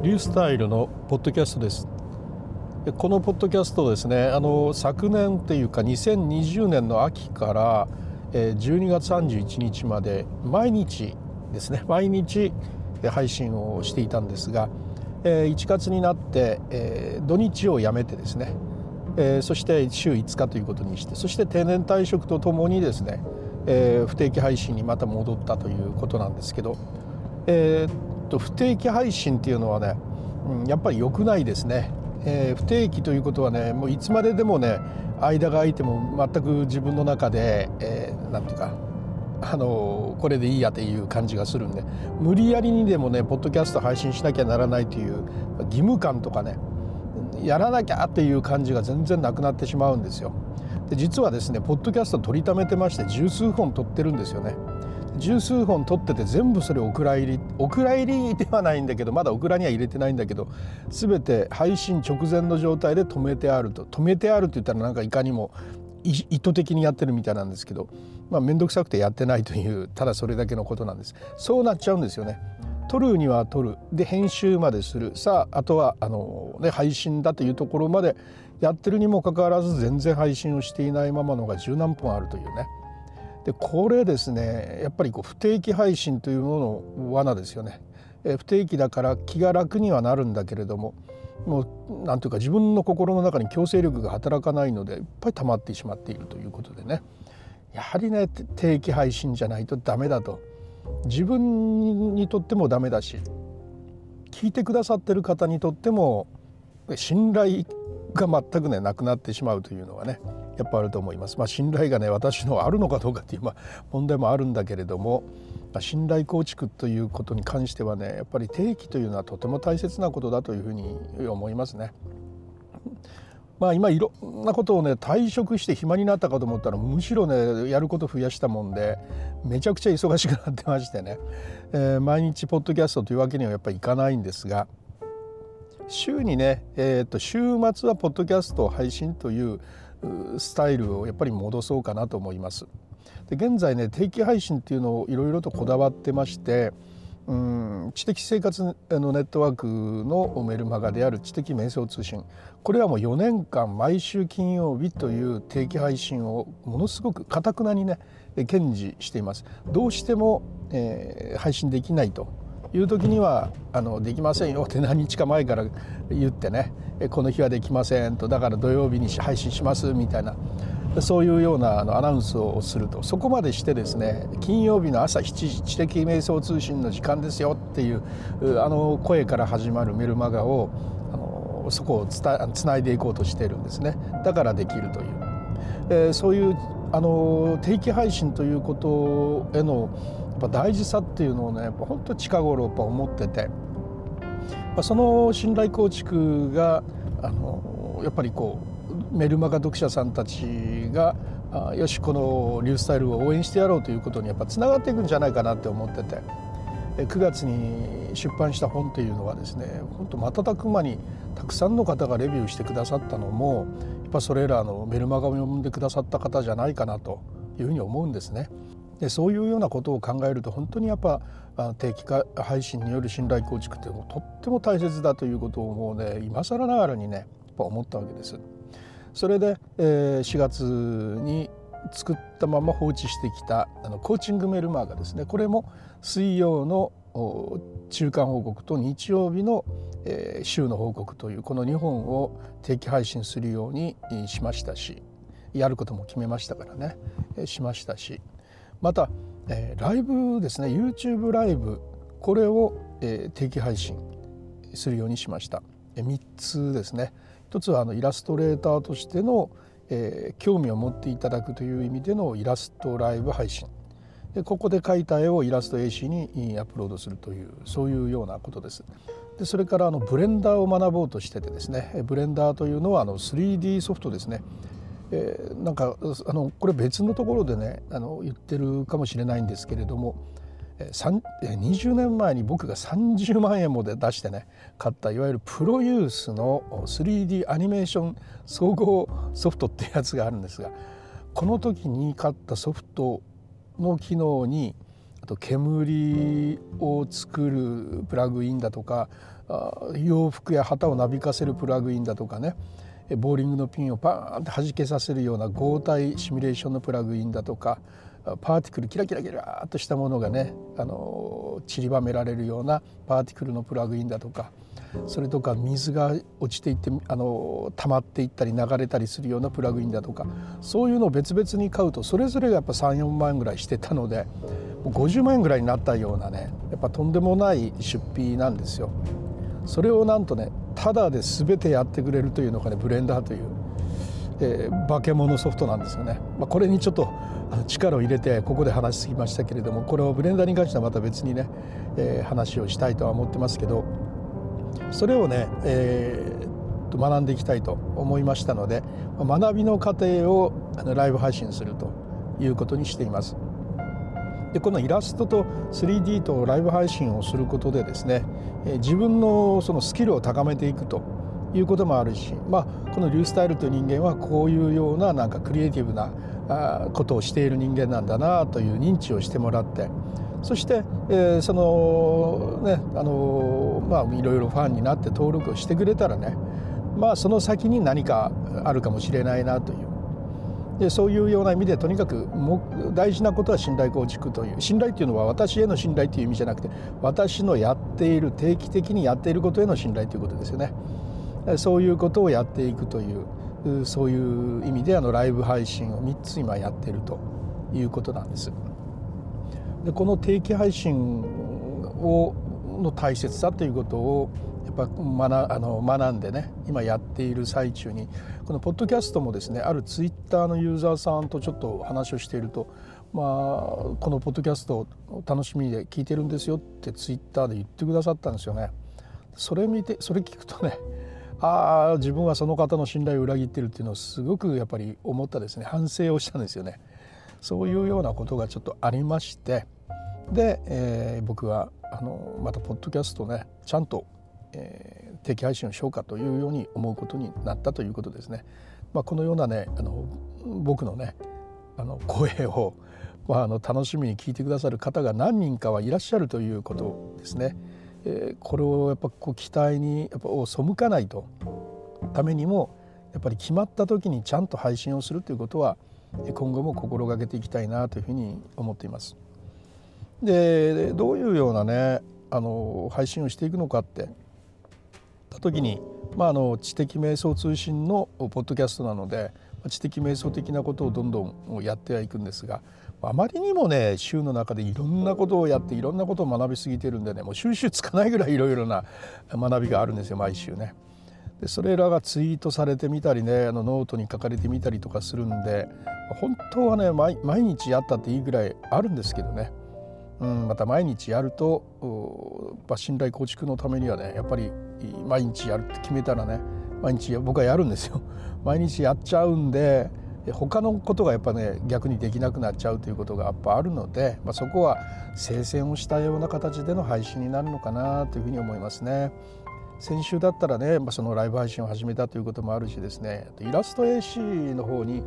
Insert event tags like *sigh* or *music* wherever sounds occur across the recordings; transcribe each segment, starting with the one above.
リュースタイルのポッドキャストです。このポッドキャストですねあの昨年っていうか2020年の秋から12月31日まで毎日ですね毎日配信をしていたんですが1月になって土日をやめてですねそして週5日ということにしてそして定年退職とともにですね不定期配信にまた戻ったということなんですけどえ、と不定期配信っていうのはね、うん、やっぱり良くないですね、えー、不定期ということはねもういつまででもね間が空いても全く自分の中で、えー、ていうかあのこれでいいやっていう感じがするんで無理やりにでもねポッドキャスト配信しなきゃならないという義務感とかねやらなきゃっていう感じが全然なくなってしまうんですよ。で実はですねポッドキャスト取りためてまして十数本撮ってるんですよね。十数本撮ってて全部それお蔵入りお蔵入りではないんだけどまだオクラには入れてないんだけど全て配信直前の状態で止めてあると。止めてあるって言ったらなんかいかにも意図的にやってるみたいなんですけどまあ面倒くさくてやってないというただそれだけのことなんです。そうなっちゃうんですよね。撮るには撮る。で編集までする。さああとはあの、ね、配信だというところまでやってるにもかかわらず全然配信をしていないままのが十何本あるというね。でこれですねやっぱりこう不定期配信というものの罠ですよね。え不定期だから気が楽にはなるんだけれどももう何ていうか自分の心の中に強制力が働かないのでいっぱい溜まってしまっているということでねやはりね定期配信じゃないとダメだと自分にとってもダメだし聞いてくださってる方にとっても信頼が全くねなくなってしまうというのはねやっぱあると思います。まあ、信頼がね私のあるのかどうかっていう、ま、問題もあるんだけれども、まあ、信頼構築ということに関してはねやっぱり定期というのはとても大切なことだというふうに思いますね。まあ、今いろんなことをね退職して暇になったかと思ったらむしろねやること増やしたもんでめちゃくちゃ忙しくなってましてね、えー、毎日ポッドキャストというわけにはやっぱりいかないんですが週にね、えー、と週末はポッドキャストを配信というスタイルをやっぱり戻そうかなと思います。で現在ね定期配信っていうのをいろいろとこだわってましてうん知的生活のネットワークのメルマガである知的瞑想通信これはもう4年間毎週金曜日という定期配信をものすごくかたくなにね堅持しています。どうしても、えー、配信できないという時にはあのできませんよって何日か前から言ってねこの日はできませんとだから土曜日に配信しますみたいなそういうようなあのアナウンスをすると。そこまでしてですね金曜日の朝7時知的瞑想通信の時間ですよっていうあの声から始まるメルマガをあのそこをつないでいこうとしているんですね。だからできるという、えー、そういうあの定期配信ということへのぱ大事さっていうのをねやっぱ本当近頃やっぱ思ってて、ま、その信頼構築があのやっぱりこうメルマガ読者さんたちがよしこのリュースタイルを応援してやろうということにやっぱつながっていくんじゃないかなって思ってて9月に出版した本というのはですね本当瞬く間にたくさんの方がレビューしてくださったのもやっぱそれらのメルマガを読んでくださった方じゃないかなというふうに思うんですね。でそういうようなことを考えると本当にやっぱ定期配信による信頼構築ってとっても大切だということをもうね今更ながらにねやっぱ思ったわけです。それで、え、4月に作ったまま放置してきたあのコーチングメルマーガですね。これも水曜の中間報告と日曜日の、え、週の報告というこの2本を定期配信するようにしましたしやることも決めましたからね。しましたし。また、えー、ライブですね YouTube ライブこれを、えー、定期配信するようにしました。3つですね一つはあのイラストレーターとしての、えー、興味を持っていただくという意味でのイラストライブ配信でここで描いた絵をイラスト AC にアップロードするというそういうようなことです。でそれからあのブレンダーを学ぼうとしててですねブレンダーというのはあの 3D ソフトですねえー、なんかあのこれ別のところでねあの言ってるかもしれないんですけれども20年前に僕が30万円もで出してね買ったいわゆるプロユースの 3D アニメーション総合ソフトってやつがあるんですがこの時に買ったソフトの機能にあと煙を作るプラグインだとか洋服や旗をなびかせるプラグインだとかねボーリングのピンをパーンって弾けさせるような合体シミュレーションのプラグインだとかパーティクルキラキラキラっとしたものがねあの散りばめられるようなパーティクルのプラグインだとかそれとか水が落ちていってあの溜まっていったり流れたりするようなプラグインだとかそういうのを別々に買うとそれぞれがやっぱ34万円ぐらいしてたので50万円ぐらいになったようなねやっぱとんでもない出費なんですよ。それをなんとねただで全てやってくれるというのがねブレンダーという、えー、化け物ソフトなんですよね。まあ、これにちょっと力を入れてここで話しすぎましたけれどもこれをブレンダーに関してはまた別にね、えー、話をしたいとは思ってますけどそれをね、えー、と学んでいきたいと思いましたので学びの過程をライブ配信するということにしています。でこのイラストと 3D とライブ配信をすることでですね自分のそのスキルを高めていくということもあるし、まあ、このリュースタイルという人間はこういうようななんかクリエイティブなことをしている人間なんだなという認知をしてもらってそして、えー、そのねあのまあいろいろファンになって登録をしてくれたらねまあその先に何かあるかもしれないなというでそういうような意味でとにかく大事なことは信頼構築という信頼というのは私への信頼という意味じゃなくて私のやっている定期的にやっていることへの信頼ということですよね。そういうことをやっていくというそういう意味であのライブ配信を3つ今やっているということなんです。でこの定期配信をの大切さということをぱ学あの学んでね今やっている最中にこのポッドキャストもですねあるツイッターのユーザーさんとちょっと話をしていると、まあ、このポッドキャストを楽しみで聞いてるんですよってツイッターで言ってくださったんですよね。それ見てそれ聞くとね *laughs* ああ自分はその方の信頼を裏切ってるっていうのをすごくやっぱり思ったですね反省をしたんですよね。そういうようなことがちょっとありましてで、えー、僕はあのまたポッドキャストねちゃんと、えー、定期配信をしようかというように思うことになったということですね。まあ、このようなねあの僕のねあの声を、まあ、あの楽しみに聞いてくださる方が何人かはいらっしゃるということですね。えー、これをやっぱこう期待にやっぱを背かないとためにもやっぱり決まった時にちゃんと配信をするということは今後も心がけていきたいなというふうに思っています。でどういうようなねあの配信をしていくのかってた時に、まあ、あの知的瞑想通信のポッドキャストなので知的瞑想的なことをどんどんやってはいくんですがあまりにもね週の中でいろんなことをやっていろんなことを学びすぎてるんでねもう収集つかないぐらい *laughs* いろいろな学びがあるんですよ毎週ね。でそれらがツイートされてみたりねあのノートに書かれてみたりとかするんで本当はね毎日やったっていいぐらいあるんですけどね、うん、また毎日やると、ま、信頼構築のためにはねやっぱり毎日やるって決めたらね毎日僕はやるんですよ。*laughs* 毎日やっちゃうんで他のことがやっぱね逆にできなくなっちゃうということがやっぱあるので、まあ、そこは聖戦をしたような形での配信になるのかなというふうに思いますね。先週だったらね、まあ、そのライブ配信を始めたということもあるしですねイラスト AC の方にや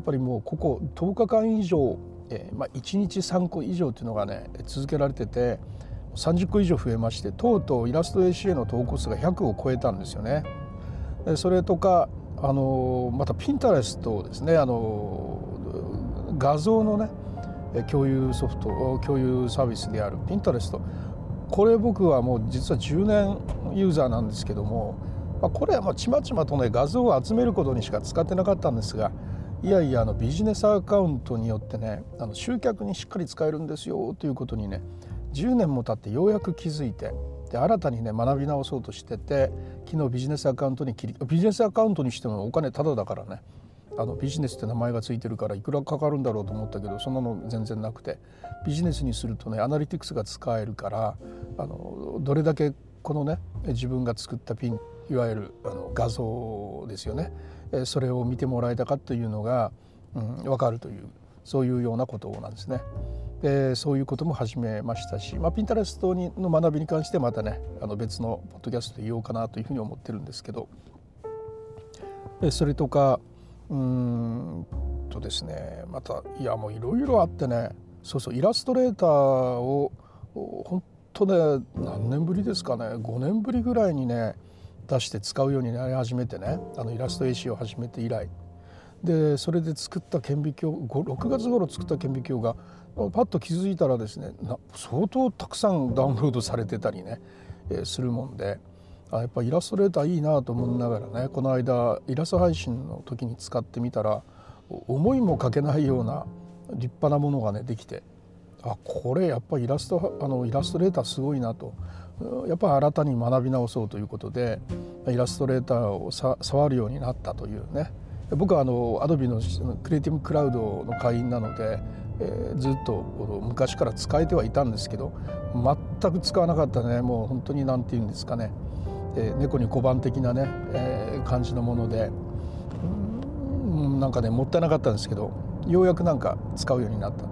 っぱりもうここ10日間以上、えー、まあ、1日3個以上というのがね続けられてて30個以上増えましてとうとうイラスト AC への投稿数が100を超えたんですよね。それとかあのまたピンタレストですねあの画像のね共有ソフト共有サービスであるピンタレストこれ僕はもう実は10年ユーザーなんですけども、まあ、これはまあちまちまとね画像を集めることにしか使ってなかったんですがいやいやあのビジネスアカウントによってねあの集客にしっかり使えるんですよということにね10年も経ってようやく気づいてで新たにね学び直そうとしてて昨日ビジネスアカウントに切りビジネスアカウントにしてもお金タダだからねあのビジネスって名前が付いてるからいくらかかるんだろうと思ったけどそんなの全然なくてビジネスにするとねアナリティクスが使えるからあのどれだけこのね自分が作ったピンいわゆるあの画像ですよねそれを見てもらえたかというのが、うん、分かるというそういうようなことなんですね。でそういうことも始めましたし、まあ、ピンタレストにの学びに関してまたねあの別のポッドキャストで言おうかなというふうに思ってるんですけどそれとかうんとですねまたいやもういろいろあってねそうそうイラストレーターを本とね何年ぶりですかね5年ぶりぐらいにね出して使うようになり始めてねあのイラスト絵師を始めて以来。でそれで作った顕微鏡6月頃作った顕微鏡がパッと気づいたらですね相当たくさんダウンロードされてたりね、えー、するもんであやっぱイラストレーターいいなと思いながらねこの間イラスト配信の時に使ってみたら思いもかけないような立派なものがねできてあこれやっぱイラストあのイラストレーターすごいなと。やっぱ新たに学び直そうということでイラストレーターを触るようになったというね。僕はあのアドビのクリエイティブクラウドの会員なので、えー、ずっと昔から使えてはいたんですけど全く使わなかったね。もう本当に何て言うんですかね、えー、猫に小判的なね、えー、感じのもので。うんなんかねもったいなかったんですけどようやくなんか使うようになった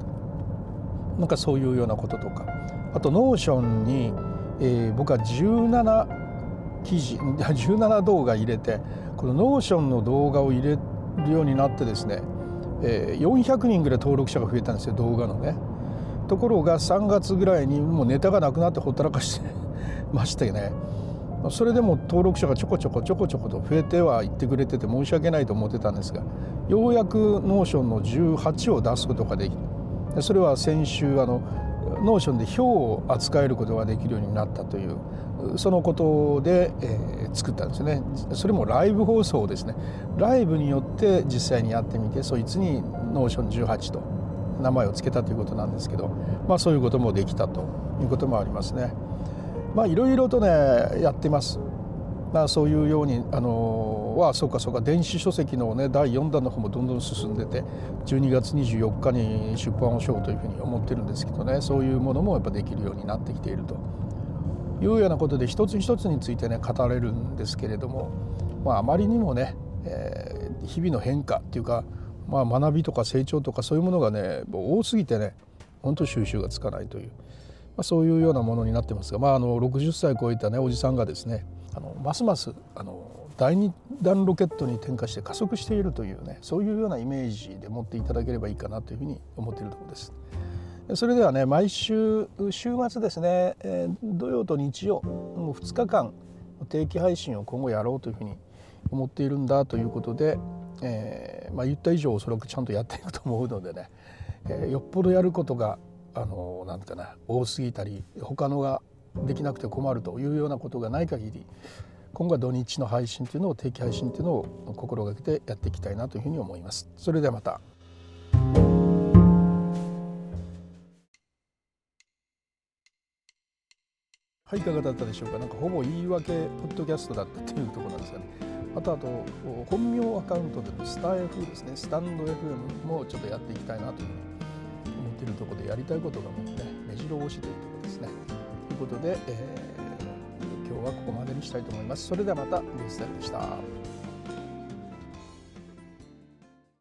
なんかそういうようなこととかあと Notion に、えー、僕は17記事 *laughs* 17動画入れてこの Notion の動画を入れるようになってですね、えー、400人ぐらい登録者が増えたんですよ動画のね。ところが3月ぐらいにもうネタがなくなってほったらかして *laughs* ましてねそれでも登録者がちょこちょこちょこちょこと増えてはいってくれてて申し訳ないと思ってたんですがようやく Notion の18を出すことができたそれは先週あの Notion で表を扱えることができるようになったというそのことで、えー、作ったんですね。それもライブ放送ですね。ライブによって実際にやってみてそいつに Notion 18と名前を付けたということなんですけどまあそういうこともできたということもありますね。まあいろいろとねやってます。まあそういうようにあのはそうかそうか電子書籍のね第4弾の方もどんどん進んでて12月24日に出版をしようというふうに思ってるんですけどねそういうものもやっぱできるようになってきていると。いうようなことで一つ一つについてね語れるんですけれども、まあ、あまりにもね、えー、日々の変化っていうか、まあ、学びとか成長とかそういうものがね多すぎてね本当収集がつかないという、まあ、そういうようなものになってますが、まあ、あの60歳超えたねおじさんがですねあのますますあの第2弾ロケットに転化して加速しているというねそういうようなイメージで持っていただければいいかなというふうに思っているところです。それではね毎週週末ですね、えー、土曜と日曜もう2日間定期配信を今後やろうというふうに思っているんだということで、えーまあ、言った以上おそらくちゃんとやっていくと思うのでね、えー、よっぽどやることがあのなんかな多すぎたり他のができなくて困るというようなことがない限り今後は土日の配信というのを定期配信というのを心がけてやっていきたいなというふうに思います。それではまた。はい、いかがだったでしょうか？なんかほぼ言い訳ポッドキャストだったというところなんですがね。あとあと本名アカウントでのスター F ですね、スタンド FM もちょっとやっていきたいなというふうに思っているところでやりたいことがもうね、目白押しというところですね。ということで、えー、今日はここまでにしたいと思います。それではまた、ニュースタイルでした。